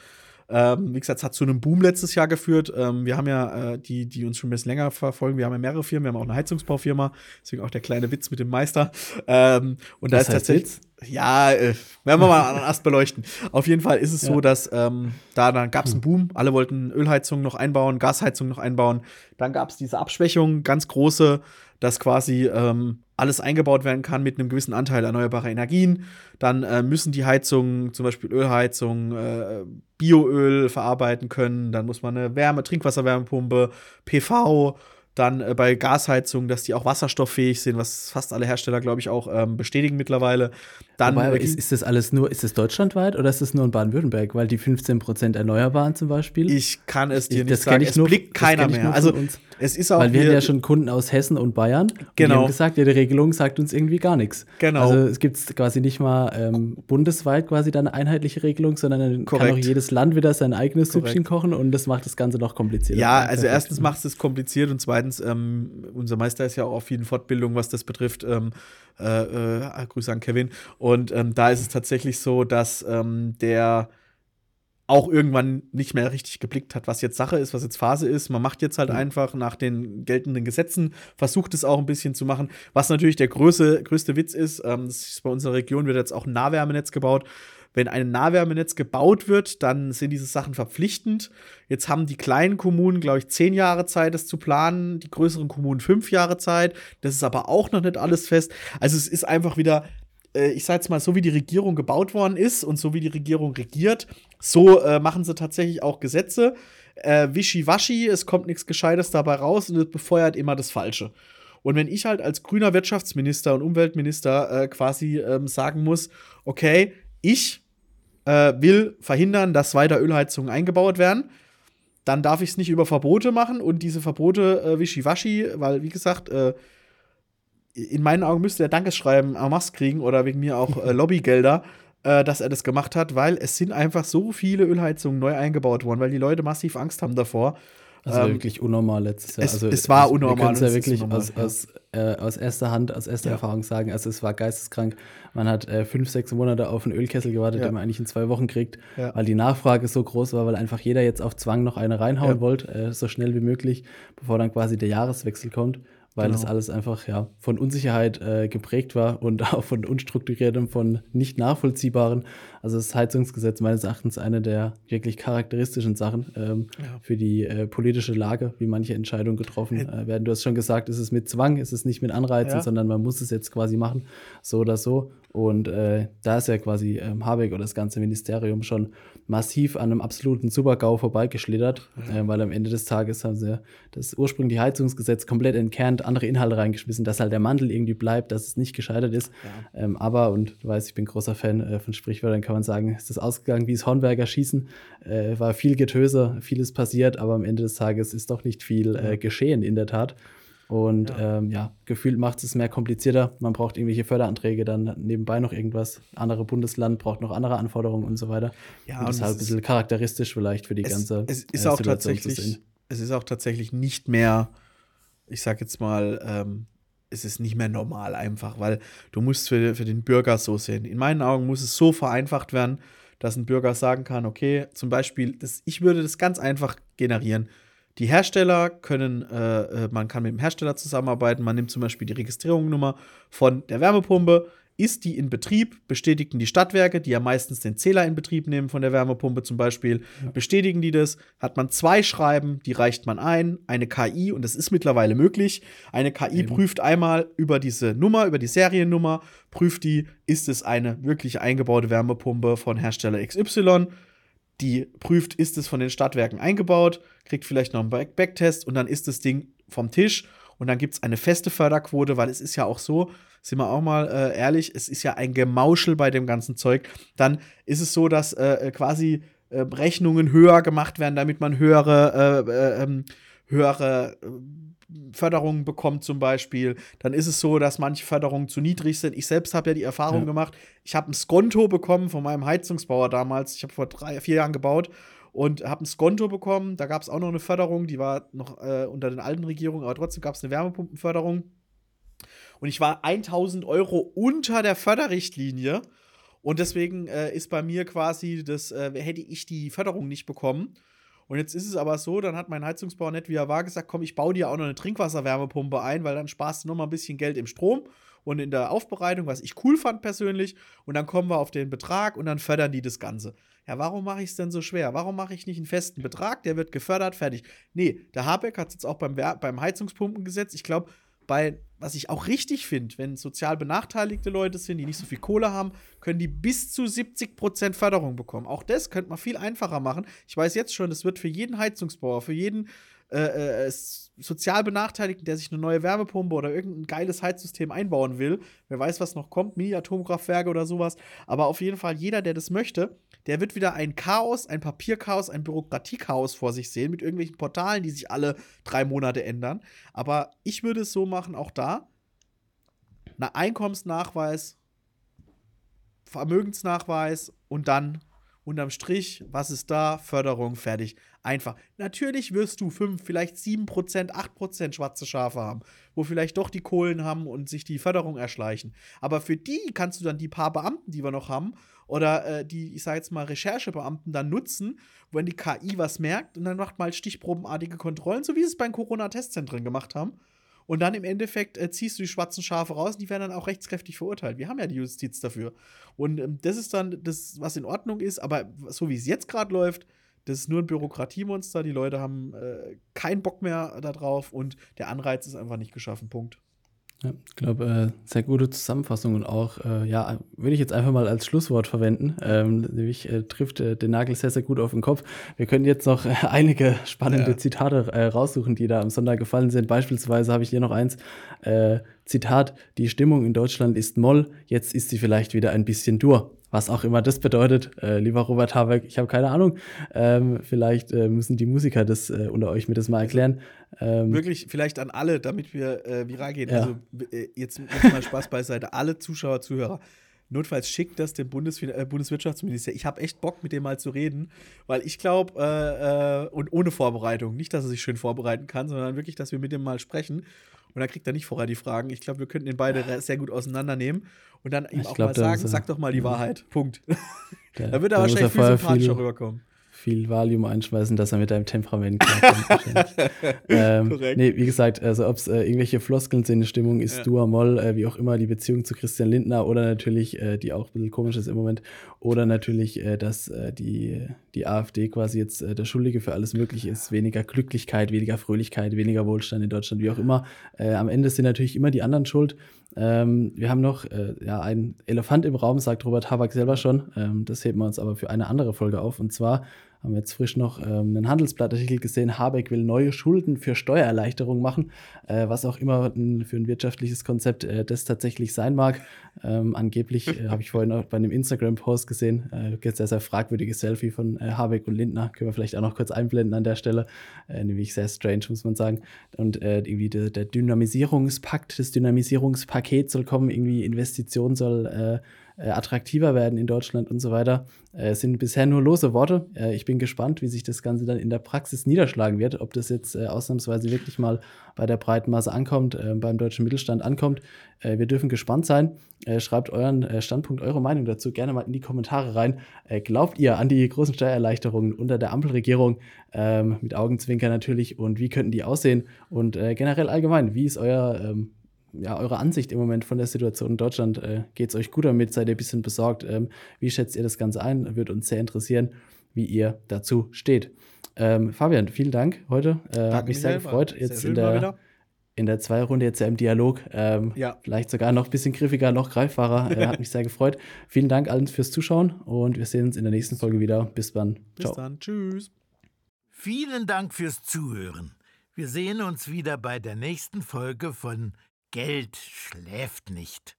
Ähm, wie gesagt, es hat zu einem Boom letztes Jahr geführt. Ähm, wir haben ja, äh, die, die uns schon ein bisschen länger verfolgen, wir haben ja mehrere Firmen, wir haben auch eine Heizungsbaufirma, deswegen auch der kleine Witz mit dem Meister. Ähm, und das da ist tatsächlich. Witz? Ja, äh, werden wir mal einen Ast beleuchten. Auf jeden Fall ist es ja. so, dass ähm, da dann gab es einen Boom. Alle wollten Ölheizungen noch einbauen, Gasheizungen noch einbauen. Dann gab es diese Abschwächung, ganz große, dass quasi ähm, alles eingebaut werden kann mit einem gewissen Anteil erneuerbarer Energien. Dann äh, müssen die Heizungen, zum Beispiel Ölheizungen, äh, Bioöl verarbeiten können. Dann muss man eine Wärme, Trinkwasserwärmepumpe, PV dann äh, bei Gasheizungen, dass die auch wasserstofffähig sind, was fast alle Hersteller, glaube ich, auch ähm, bestätigen mittlerweile. Dann Wobei, ist, ist, das alles nur, ist das deutschlandweit oder ist das nur in Baden-Württemberg? Weil die 15% Erneuerbaren zum Beispiel. Ich kann es dir ich, nicht sagen. es nur, blickt keiner mehr. Also es ist auch. Weil wir haben ja schon Kunden aus Hessen und Bayern. Genau. Und die haben gesagt, ja, die Regelung sagt uns irgendwie gar nichts. Genau. Also es gibt quasi nicht mal ähm, bundesweit quasi dann eine einheitliche Regelung, sondern dann Korrekt. kann auch jedes Land wieder sein eigenes Korrekt. Süppchen kochen und das macht das Ganze noch komplizierter. Ja, also erstens macht es kompliziert und zweitens, ähm, unser Meister ist ja auch auf vielen Fortbildungen, was das betrifft. Ähm, äh, äh, Grüße an Kevin. Und ähm, da ist es tatsächlich so, dass ähm, der auch irgendwann nicht mehr richtig geblickt hat, was jetzt Sache ist, was jetzt Phase ist. Man macht jetzt halt mhm. einfach nach den geltenden Gesetzen, versucht es auch ein bisschen zu machen. Was natürlich der größte, größte Witz ist, ähm, ist bei unserer Region wird jetzt auch ein Nahwärmenetz gebaut. Wenn ein Nahwärmenetz gebaut wird, dann sind diese Sachen verpflichtend. Jetzt haben die kleinen Kommunen, glaube ich, zehn Jahre Zeit, das zu planen, die größeren Kommunen fünf Jahre Zeit. Das ist aber auch noch nicht alles fest. Also es ist einfach wieder äh, ich sage jetzt mal, so wie die Regierung gebaut worden ist und so wie die Regierung regiert, so äh, machen sie tatsächlich auch Gesetze. Äh, Wischiwaschi, es kommt nichts Gescheites dabei raus und es befeuert immer das Falsche. Und wenn ich halt als grüner Wirtschaftsminister und Umweltminister äh, quasi ähm, sagen muss, okay, ich äh, will verhindern, dass weiter Ölheizungen eingebaut werden, dann darf ich es nicht über Verbote machen und diese Verbote äh, wischiwaschi, weil wie gesagt, äh, in meinen Augen müsste er Dankeschreiben en masse kriegen oder wegen mir auch äh, Lobbygelder, äh, dass er das gemacht hat, weil es sind einfach so viele Ölheizungen neu eingebaut worden, weil die Leute massiv Angst haben davor. Das war ähm, wirklich unnormal letztes Jahr. Es, also, es war unnormal. Wir ja wirklich unnormal, aus, ja. Aus, äh, aus, erster Hand, aus erster ja. Erfahrung sagen. Also es war geisteskrank. Man hat äh, fünf, sechs Monate auf einen Ölkessel gewartet, den man eigentlich in zwei Wochen kriegt, weil die Nachfrage so groß war, weil einfach jeder jetzt auf Zwang noch eine reinhauen wollte, äh, so schnell wie möglich, bevor dann quasi der Jahreswechsel kommt weil genau. das alles einfach ja von Unsicherheit äh, geprägt war und auch von unstrukturiertem, von nicht nachvollziehbaren. Also das Heizungsgesetz meines Erachtens eine der wirklich charakteristischen Sachen ähm, ja. für die äh, politische Lage, wie manche Entscheidungen getroffen äh, werden. Du hast schon gesagt, es ist mit Zwang, es ist nicht mit Anreizen, ja. sondern man muss es jetzt quasi machen, so oder so. Und äh, da ist ja quasi ähm, Habeck oder das ganze Ministerium schon massiv an einem absoluten Supergau vorbeigeschlittert, ja. äh, weil am Ende des Tages haben sie das ursprüngliche Heizungsgesetz komplett entkernt, andere Inhalte reingeschmissen, dass halt der Mantel irgendwie bleibt, dass es nicht gescheitert ist. Ähm, aber, und du weißt, ich bin großer Fan äh, von Sprichwörtern, kann man sagen, ist das ausgegangen wie das Hornberger Schießen. Äh, war viel Getöse, vieles passiert, aber am Ende des Tages ist doch nicht viel äh, geschehen in der Tat. Und ja, ähm, ja gefühlt macht es mehr komplizierter. Man braucht irgendwelche Förderanträge, dann nebenbei noch irgendwas. Andere Bundesland braucht noch andere Anforderungen und so weiter. Ja, und das ist halt ein bisschen charakteristisch vielleicht für die es, ganze es ist äh, auch tatsächlich, Es ist auch tatsächlich nicht mehr, ich sag jetzt mal, ähm, es ist nicht mehr normal einfach, weil du musst für, für den Bürger so sehen. In meinen Augen muss es so vereinfacht werden, dass ein Bürger sagen kann, okay, zum Beispiel, das, ich würde das ganz einfach generieren. Die Hersteller können, äh, äh, man kann mit dem Hersteller zusammenarbeiten. Man nimmt zum Beispiel die Registrierungsnummer von der Wärmepumpe. Ist die in Betrieb, bestätigen die Stadtwerke, die ja meistens den Zähler in Betrieb nehmen von der Wärmepumpe zum Beispiel, ja. bestätigen die das. Hat man zwei Schreiben, die reicht man ein, eine KI, und das ist mittlerweile möglich. Eine KI Eben. prüft einmal über diese Nummer, über die Seriennummer, prüft die, ist es eine wirklich eingebaute Wärmepumpe von Hersteller XY die prüft, ist es von den Stadtwerken eingebaut, kriegt vielleicht noch einen Backtest und dann ist das Ding vom Tisch und dann gibt es eine feste Förderquote, weil es ist ja auch so, sind wir auch mal äh, ehrlich, es ist ja ein Gemauschel bei dem ganzen Zeug. Dann ist es so, dass äh, äh quasi äh, Rechnungen höher gemacht werden, damit man höhere, äh, äh ähm, höhere Förderungen bekommt zum Beispiel, dann ist es so, dass manche Förderungen zu niedrig sind. Ich selbst habe ja die Erfahrung ja. gemacht, ich habe ein Skonto bekommen von meinem Heizungsbauer damals. Ich habe vor drei, vier Jahren gebaut und habe ein Skonto bekommen. Da gab es auch noch eine Förderung, die war noch äh, unter den alten Regierungen, aber trotzdem gab es eine Wärmepumpenförderung. Und ich war 1000 Euro unter der Förderrichtlinie. Und deswegen äh, ist bei mir quasi das, äh, hätte ich die Förderung nicht bekommen. Und jetzt ist es aber so, dann hat mein Heizungsbauer nett, wie er war, gesagt, komm, ich baue dir auch noch eine Trinkwasserwärmepumpe ein, weil dann sparst du noch mal ein bisschen Geld im Strom und in der Aufbereitung, was ich cool fand persönlich. Und dann kommen wir auf den Betrag und dann fördern die das Ganze. Ja, warum mache ich es denn so schwer? Warum mache ich nicht einen festen Betrag? Der wird gefördert, fertig. Nee, der Habeck hat es jetzt auch beim, beim Heizungspumpengesetz, ich glaube, bei, was ich auch richtig finde, wenn sozial benachteiligte Leute sind, die nicht so viel Kohle haben, können die bis zu 70% Förderung bekommen. Auch das könnte man viel einfacher machen. Ich weiß jetzt schon, das wird für jeden Heizungsbauer, für jeden äh, äh, sozial Benachteiligten, der sich eine neue Wärmepumpe oder irgendein geiles Heizsystem einbauen will, wer weiß, was noch kommt, Mini-Atomkraftwerke oder sowas, aber auf jeden Fall jeder, der das möchte, der wird wieder ein Chaos, ein Papierchaos, ein Bürokratiechaos vor sich sehen mit irgendwelchen Portalen, die sich alle drei Monate ändern. Aber ich würde es so machen, auch da, ein Einkommensnachweis, Vermögensnachweis und dann unterm Strich, was ist da? Förderung, fertig. Einfach. Natürlich wirst du 5, vielleicht 7%, 8% schwarze Schafe haben, wo vielleicht doch die Kohlen haben und sich die Förderung erschleichen. Aber für die kannst du dann die paar Beamten, die wir noch haben, oder äh, die, ich sage jetzt mal, Recherchebeamten dann nutzen, wenn die KI was merkt und dann macht mal stichprobenartige Kontrollen, so wie sie es bei den Corona-Testzentren gemacht haben. Und dann im Endeffekt äh, ziehst du die schwarzen Schafe raus und die werden dann auch rechtskräftig verurteilt. Wir haben ja die Justiz dafür. Und ähm, das ist dann das, was in Ordnung ist, aber so wie es jetzt gerade läuft, das ist nur ein Bürokratiemonster. Die Leute haben äh, keinen Bock mehr darauf und der Anreiz ist einfach nicht geschaffen. Punkt. Ja, ich glaube, äh, sehr gute Zusammenfassung und auch, äh, ja, würde ich jetzt einfach mal als Schlusswort verwenden. Ähm, nämlich äh, trifft äh, den Nagel sehr, sehr gut auf den Kopf. Wir können jetzt noch äh, einige spannende ja. Zitate äh, raussuchen, die da am Sonntag gefallen sind. Beispielsweise habe ich hier noch eins. Zitat: Die Stimmung in Deutschland ist Moll, jetzt ist sie vielleicht wieder ein bisschen dur was auch immer das bedeutet. Äh, lieber Robert Habeck, ich habe keine Ahnung. Ähm, vielleicht äh, müssen die Musiker das äh, unter euch mir das mal erklären. Ähm, Wirklich, vielleicht an alle, damit wir äh, viral gehen. Ja. Also äh, jetzt, jetzt mal Spaß beiseite. Alle Zuschauer, Zuhörer. Notfalls schickt das dem Bundesfin äh, Bundeswirtschaftsminister. Ich habe echt Bock, mit dem mal zu reden, weil ich glaube, äh, äh, und ohne Vorbereitung, nicht, dass er sich schön vorbereiten kann, sondern wirklich, dass wir mit dem mal sprechen. Und dann kriegt er nicht vorher die Fragen. Ich glaube, wir könnten den beide sehr gut auseinandernehmen und dann ihm auch glaub, mal sagen, sag doch mal die Wahrheit. Punkt. Da wird er wahrscheinlich viel sympathischer rüberkommen viel Valium einschmeißen, dass er mit deinem Temperament klarkommt. ähm, Korrekt. Nee, wie gesagt, also ob es äh, irgendwelche Floskeln sind, Stimmung ist ja. Dua Moll, äh, wie auch immer, die Beziehung zu Christian Lindner oder natürlich, äh, die auch ein bisschen komisch ist im Moment, oder natürlich, äh, dass äh, die, die AfD quasi jetzt äh, der Schuldige für alles Mögliche ist, weniger Glücklichkeit, weniger Fröhlichkeit, weniger Wohlstand in Deutschland, wie auch immer. am Ende sind natürlich immer die anderen schuld. Ähm, wir haben noch ja, einen Elefant im Raum, sagt Robert Habeck selber schon. Ähm, das heben wir uns aber für eine andere Folge auf. Und zwar haben wir jetzt frisch noch ähm, einen Handelsblattartikel gesehen, Habeck will neue Schulden für Steuererleichterung machen, äh, was auch immer ein, für ein wirtschaftliches Konzept äh, das tatsächlich sein mag. Ähm, angeblich äh, habe ich vorhin auch bei einem Instagram-Post gesehen, äh, jetzt sehr, sehr fragwürdiges Selfie von äh, Habeck und Lindner, können wir vielleicht auch noch kurz einblenden an der Stelle, äh, nämlich sehr strange, muss man sagen. Und irgendwie der, der Dynamisierungspakt, das Dynamisierungspaket soll kommen, irgendwie Investition soll attraktiver werden in Deutschland und so weiter. Äh, sind bisher nur lose Worte. Äh, ich bin gespannt, wie sich das Ganze dann in der Praxis niederschlagen wird, ob das jetzt äh, ausnahmsweise wirklich mal bei der breiten Masse ankommt, äh, beim deutschen Mittelstand ankommt. Äh, wir dürfen gespannt sein. schreibt euren Standpunkt, eure Meinung dazu gerne mal in die Kommentare rein. glaubt ihr an die großen Steuererleichterungen unter der Ampelregierung? Ähm, mit Augenzwinker natürlich. Und wie könnten die aussehen? Und generell allgemein, wie ist euer ähm, ja, eure Ansicht im Moment von der Situation in Deutschland. Äh, Geht es euch gut damit? Seid ihr ein bisschen besorgt? Ähm, wie schätzt ihr das Ganze ein? Würde uns sehr interessieren, wie ihr dazu steht. Ähm, Fabian, vielen Dank heute. Äh, hat mich sehr gefreut. Jetzt in der, in der Zwei-Runde jetzt ja im Dialog. Ähm, ja. Vielleicht sogar noch ein bisschen griffiger, noch greifbarer. Äh, hat mich sehr gefreut. Vielen Dank allen fürs Zuschauen und wir sehen uns in der nächsten Folge wieder. Bis dann. Bis dann. Tschüss. Vielen Dank fürs Zuhören. Wir sehen uns wieder bei der nächsten Folge von Geld schläft nicht.